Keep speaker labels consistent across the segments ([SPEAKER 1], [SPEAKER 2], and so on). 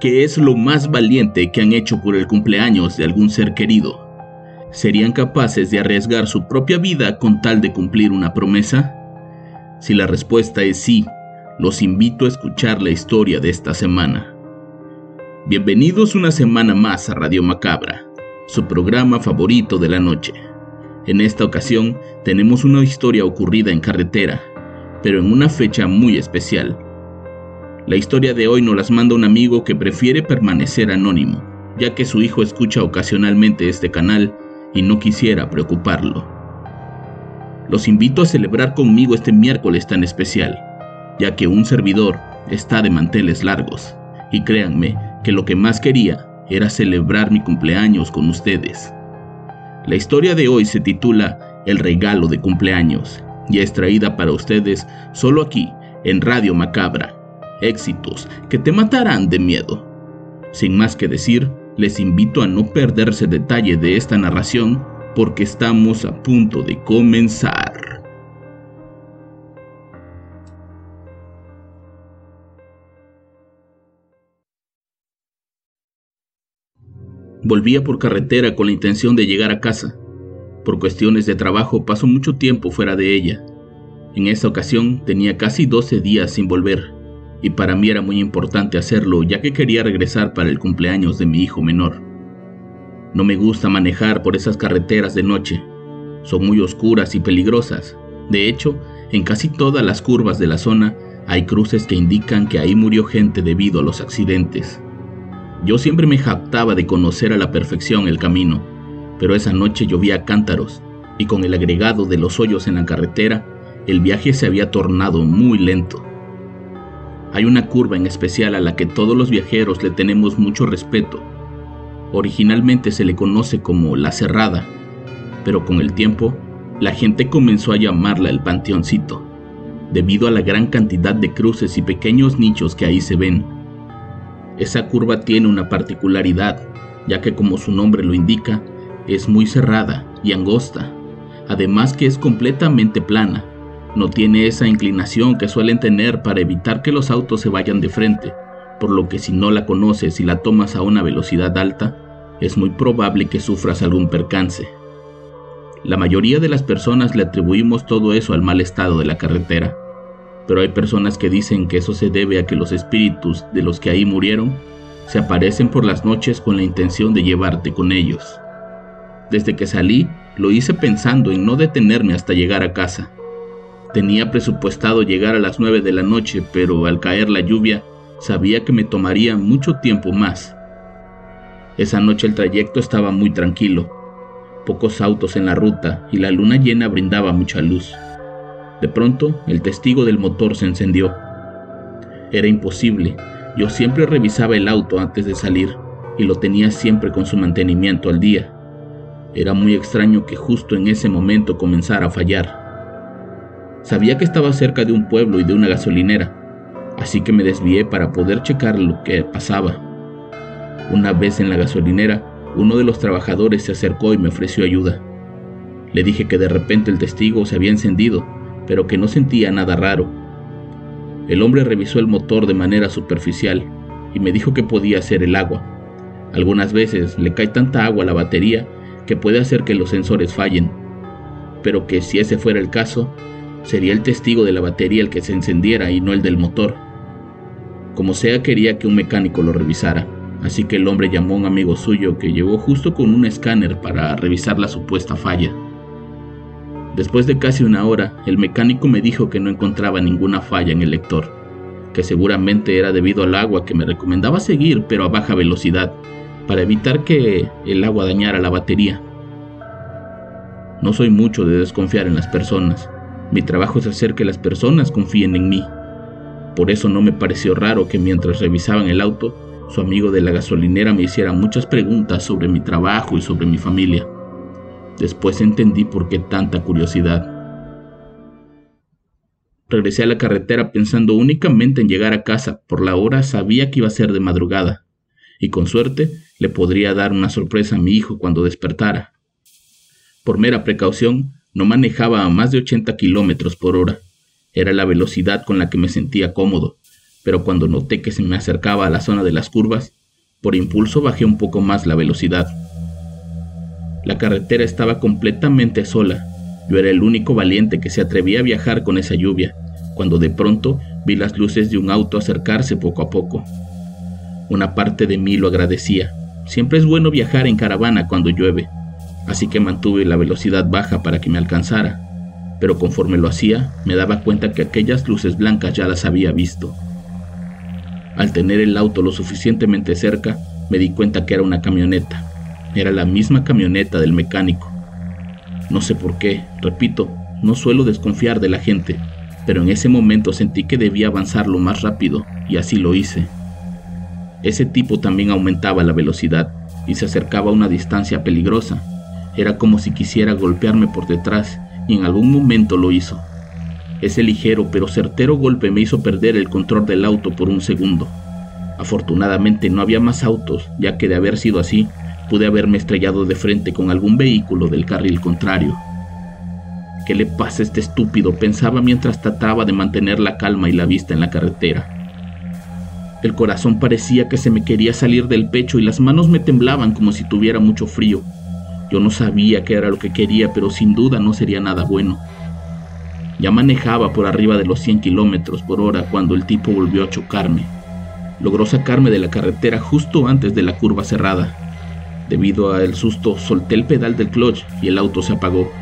[SPEAKER 1] ¿Qué es lo más valiente que han hecho por el cumpleaños de algún ser querido? ¿Serían capaces de arriesgar su propia vida con tal de cumplir una promesa? Si la respuesta es sí, los invito a escuchar la historia de esta semana. Bienvenidos una semana más a Radio Macabra, su programa favorito de la noche. En esta ocasión tenemos una historia ocurrida en carretera, pero en una fecha muy especial, la historia de hoy nos las manda un amigo que prefiere permanecer anónimo, ya que su hijo escucha ocasionalmente este canal y no quisiera preocuparlo. Los invito a celebrar conmigo este miércoles tan especial, ya que un servidor está de manteles largos, y créanme que lo que más quería era celebrar mi cumpleaños con ustedes. La historia de hoy se titula El regalo de cumpleaños y es traída para ustedes solo aquí en Radio Macabra éxitos que te matarán de miedo. Sin más que decir, les invito a no perderse detalle de esta narración porque estamos a punto de comenzar. Volvía por carretera con la intención de llegar a casa. Por cuestiones de trabajo paso mucho tiempo fuera de ella. En esta ocasión tenía casi 12 días sin volver y para mí era muy importante hacerlo ya que quería regresar para el cumpleaños de mi hijo menor. No me gusta manejar por esas carreteras de noche, son muy oscuras y peligrosas. De hecho, en casi todas las curvas de la zona hay cruces que indican que ahí murió gente debido a los accidentes. Yo siempre me jactaba de conocer a la perfección el camino, pero esa noche llovía cántaros y con el agregado de los hoyos en la carretera, el viaje se había tornado muy lento. Hay una curva en especial a la que todos los viajeros le tenemos mucho respeto. Originalmente se le conoce como la cerrada, pero con el tiempo la gente comenzó a llamarla el panteoncito, debido a la gran cantidad de cruces y pequeños nichos que ahí se ven. Esa curva tiene una particularidad, ya que como su nombre lo indica, es muy cerrada y angosta, además que es completamente plana, no tiene esa inclinación que suelen tener para evitar que los autos se vayan de frente, por lo que si no la conoces y la tomas a una velocidad alta, es muy probable que sufras algún percance. La mayoría de las personas le atribuimos todo eso al mal estado de la carretera, pero hay personas que dicen que eso se debe a que los espíritus de los que ahí murieron se aparecen por las noches con la intención de llevarte con ellos. Desde que salí, lo hice pensando en no detenerme hasta llegar a casa Tenía presupuestado llegar a las 9 de la noche, pero al caer la lluvia sabía que me tomaría mucho tiempo más. Esa noche el trayecto estaba muy tranquilo, pocos autos en la ruta y la luna llena brindaba mucha luz. De pronto, el testigo del motor se encendió. Era imposible, yo siempre revisaba el auto antes de salir y lo tenía siempre con su mantenimiento al día. Era muy extraño que justo en ese momento comenzara a fallar. Sabía que estaba cerca de un pueblo y de una gasolinera, así que me desvié para poder checar lo que pasaba. Una vez en la gasolinera, uno de los trabajadores se acercó y me ofreció ayuda. Le dije que de repente el testigo se había encendido, pero que no sentía nada raro. El hombre revisó el motor de manera superficial y me dijo que podía ser el agua. Algunas veces le cae tanta agua a la batería que puede hacer que los sensores fallen, pero que si ese fuera el caso, Sería el testigo de la batería el que se encendiera y no el del motor. Como sea, quería que un mecánico lo revisara, así que el hombre llamó a un amigo suyo que llegó justo con un escáner para revisar la supuesta falla. Después de casi una hora, el mecánico me dijo que no encontraba ninguna falla en el lector, que seguramente era debido al agua que me recomendaba seguir pero a baja velocidad, para evitar que el agua dañara la batería. No soy mucho de desconfiar en las personas. Mi trabajo es hacer que las personas confíen en mí. Por eso no me pareció raro que mientras revisaban el auto, su amigo de la gasolinera me hiciera muchas preguntas sobre mi trabajo y sobre mi familia. Después entendí por qué tanta curiosidad. Regresé a la carretera pensando únicamente en llegar a casa. Por la hora sabía que iba a ser de madrugada. Y con suerte le podría dar una sorpresa a mi hijo cuando despertara. Por mera precaución, no manejaba a más de 80 kilómetros por hora. Era la velocidad con la que me sentía cómodo, pero cuando noté que se me acercaba a la zona de las curvas, por impulso bajé un poco más la velocidad. La carretera estaba completamente sola. Yo era el único valiente que se atrevía a viajar con esa lluvia, cuando de pronto vi las luces de un auto acercarse poco a poco. Una parte de mí lo agradecía. Siempre es bueno viajar en caravana cuando llueve, así que mantuve la velocidad baja para que me alcanzara pero conforme lo hacía me daba cuenta que aquellas luces blancas ya las había visto. Al tener el auto lo suficientemente cerca, me di cuenta que era una camioneta. Era la misma camioneta del mecánico. No sé por qué, repito, no suelo desconfiar de la gente, pero en ese momento sentí que debía avanzar lo más rápido y así lo hice. Ese tipo también aumentaba la velocidad y se acercaba a una distancia peligrosa. Era como si quisiera golpearme por detrás y en algún momento lo hizo. Ese ligero pero certero golpe me hizo perder el control del auto por un segundo. Afortunadamente no había más autos, ya que de haber sido así, pude haberme estrellado de frente con algún vehículo del carril contrario. ¿Qué le pasa a este estúpido? pensaba mientras trataba de mantener la calma y la vista en la carretera. El corazón parecía que se me quería salir del pecho y las manos me temblaban como si tuviera mucho frío. Yo no sabía qué era lo que quería, pero sin duda no sería nada bueno. Ya manejaba por arriba de los 100 kilómetros por hora cuando el tipo volvió a chocarme. Logró sacarme de la carretera justo antes de la curva cerrada. Debido al susto, solté el pedal del clutch y el auto se apagó.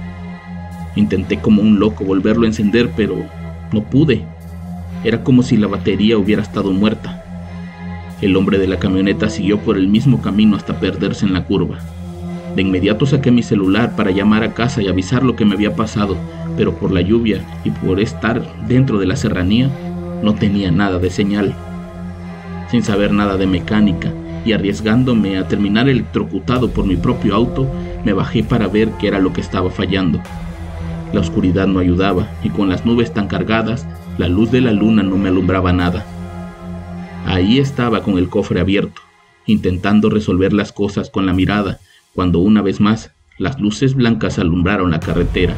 [SPEAKER 1] Intenté como un loco volverlo a encender, pero no pude. Era como si la batería hubiera estado muerta. El hombre de la camioneta siguió por el mismo camino hasta perderse en la curva. De inmediato saqué mi celular para llamar a casa y avisar lo que me había pasado, pero por la lluvia y por estar dentro de la serranía, no tenía nada de señal. Sin saber nada de mecánica y arriesgándome a terminar electrocutado por mi propio auto, me bajé para ver qué era lo que estaba fallando. La oscuridad no ayudaba y con las nubes tan cargadas, la luz de la luna no me alumbraba nada. Ahí estaba con el cofre abierto, intentando resolver las cosas con la mirada, cuando una vez más las luces blancas alumbraron la carretera.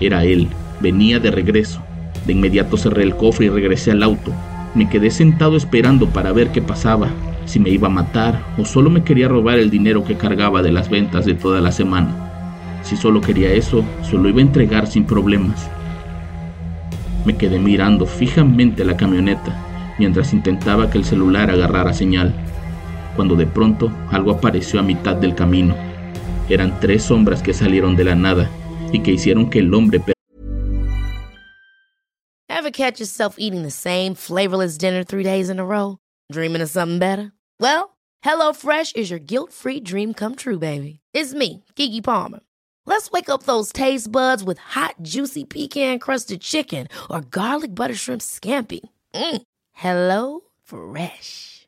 [SPEAKER 1] Era él, venía de regreso. De inmediato cerré el cofre y regresé al auto. Me quedé sentado esperando para ver qué pasaba, si me iba a matar o solo me quería robar el dinero que cargaba de las ventas de toda la semana. Si solo quería eso, se lo iba a entregar sin problemas. Me quedé mirando fijamente la camioneta mientras intentaba que el celular agarrara señal cuando de pronto algo apareció a mitad del camino. Eran tres sombras que salieron de la nada y que hicieron que el hombre
[SPEAKER 2] Ever catch yourself eating the same flavorless dinner three days in a row? Dreaming of something better? Well, HelloFresh is your guilt-free dream come true, baby. It's me, Kiki Palmer. Let's wake up those taste buds with hot, juicy pecan-crusted chicken or garlic butter shrimp scampi. Mm. Hello Fresh.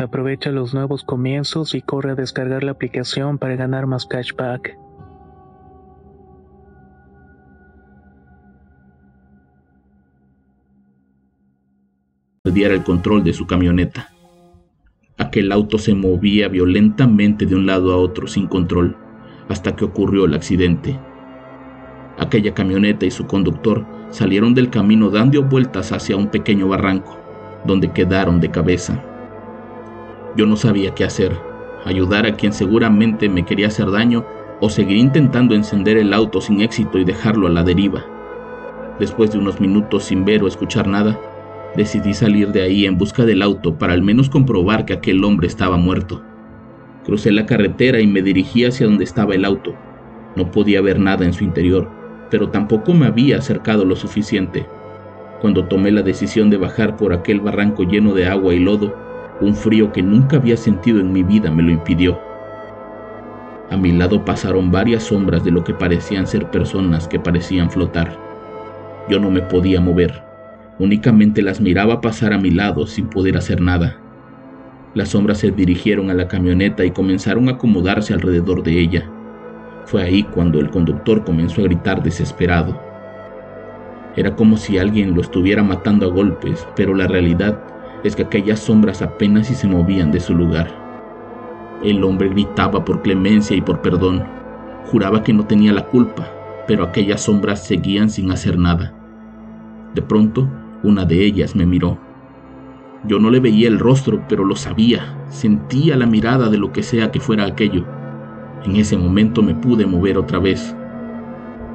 [SPEAKER 3] Aprovecha los nuevos comienzos y corre a descargar la aplicación para ganar más cashback.
[SPEAKER 1] El control de su camioneta. Aquel auto se movía violentamente de un lado a otro sin control hasta que ocurrió el accidente. Aquella camioneta y su conductor salieron del camino dando vueltas hacia un pequeño barranco, donde quedaron de cabeza. Yo no sabía qué hacer, ayudar a quien seguramente me quería hacer daño o seguir intentando encender el auto sin éxito y dejarlo a la deriva. Después de unos minutos sin ver o escuchar nada, decidí salir de ahí en busca del auto para al menos comprobar que aquel hombre estaba muerto. Crucé la carretera y me dirigí hacia donde estaba el auto. No podía ver nada en su interior, pero tampoco me había acercado lo suficiente. Cuando tomé la decisión de bajar por aquel barranco lleno de agua y lodo, un frío que nunca había sentido en mi vida me lo impidió. A mi lado pasaron varias sombras de lo que parecían ser personas que parecían flotar. Yo no me podía mover, únicamente las miraba pasar a mi lado sin poder hacer nada. Las sombras se dirigieron a la camioneta y comenzaron a acomodarse alrededor de ella. Fue ahí cuando el conductor comenzó a gritar desesperado. Era como si alguien lo estuviera matando a golpes, pero la realidad es que aquellas sombras apenas si se movían de su lugar. El hombre gritaba por clemencia y por perdón. Juraba que no tenía la culpa, pero aquellas sombras seguían sin hacer nada. De pronto, una de ellas me miró. Yo no le veía el rostro, pero lo sabía, sentía la mirada de lo que sea que fuera aquello. En ese momento me pude mover otra vez.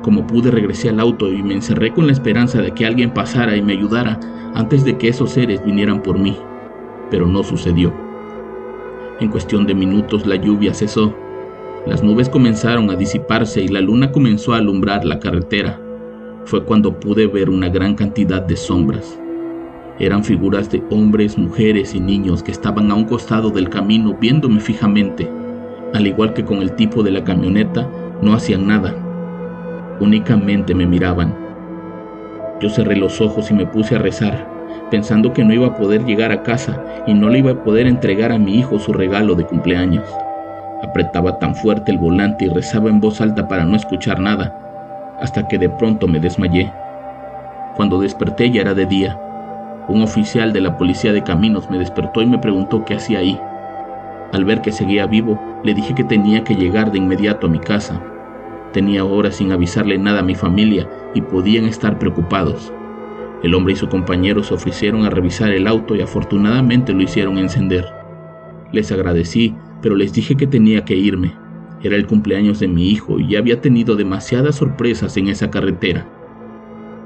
[SPEAKER 1] Como pude regresé al auto y me encerré con la esperanza de que alguien pasara y me ayudara antes de que esos seres vinieran por mí, pero no sucedió. En cuestión de minutos la lluvia cesó, las nubes comenzaron a disiparse y la luna comenzó a alumbrar la carretera. Fue cuando pude ver una gran cantidad de sombras. Eran figuras de hombres, mujeres y niños que estaban a un costado del camino viéndome fijamente. Al igual que con el tipo de la camioneta, no hacían nada. Únicamente me miraban. Yo cerré los ojos y me puse a rezar, pensando que no iba a poder llegar a casa y no le iba a poder entregar a mi hijo su regalo de cumpleaños. Apretaba tan fuerte el volante y rezaba en voz alta para no escuchar nada, hasta que de pronto me desmayé. Cuando desperté ya era de día. Un oficial de la policía de caminos me despertó y me preguntó qué hacía ahí. Al ver que seguía vivo, le dije que tenía que llegar de inmediato a mi casa, Tenía horas sin avisarle nada a mi familia y podían estar preocupados. El hombre y su compañero se ofrecieron a revisar el auto y afortunadamente lo hicieron encender. Les agradecí, pero les dije que tenía que irme. Era el cumpleaños de mi hijo y había tenido demasiadas sorpresas en esa carretera.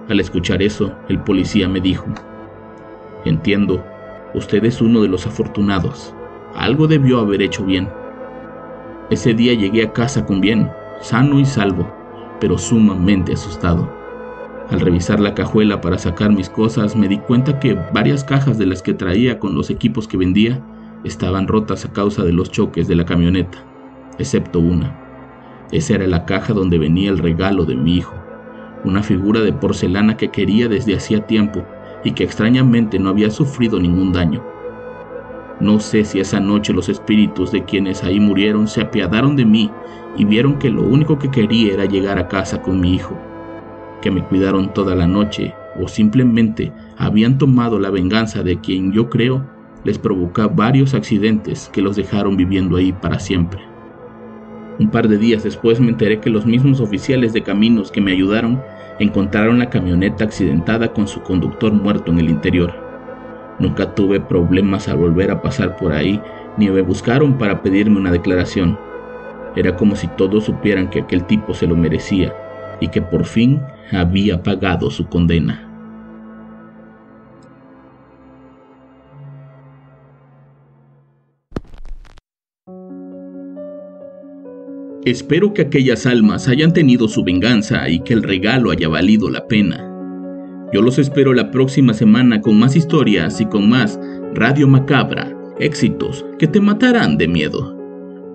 [SPEAKER 1] Al escuchar eso, el policía me dijo, Entiendo, usted es uno de los afortunados. Algo debió haber hecho bien. Ese día llegué a casa con bien, sano y salvo, pero sumamente asustado. Al revisar la cajuela para sacar mis cosas, me di cuenta que varias cajas de las que traía con los equipos que vendía estaban rotas a causa de los choques de la camioneta, excepto una. Esa era la caja donde venía el regalo de mi hijo, una figura de porcelana que quería desde hacía tiempo y que extrañamente no había sufrido ningún daño. No sé si esa noche los espíritus de quienes ahí murieron se apiadaron de mí y vieron que lo único que quería era llegar a casa con mi hijo, que me cuidaron toda la noche o simplemente habían tomado la venganza de quien yo creo les provoca varios accidentes que los dejaron viviendo ahí para siempre. Un par de días después me enteré que los mismos oficiales de caminos que me ayudaron encontraron la camioneta accidentada con su conductor muerto en el interior. Nunca tuve problemas al volver a pasar por ahí, ni me buscaron para pedirme una declaración. Era como si todos supieran que aquel tipo se lo merecía y que por fin había pagado su condena. Espero que aquellas almas hayan tenido su venganza y que el regalo haya valido la pena. Yo los espero la próxima semana con más historias y con más Radio Macabra, éxitos que te matarán de miedo.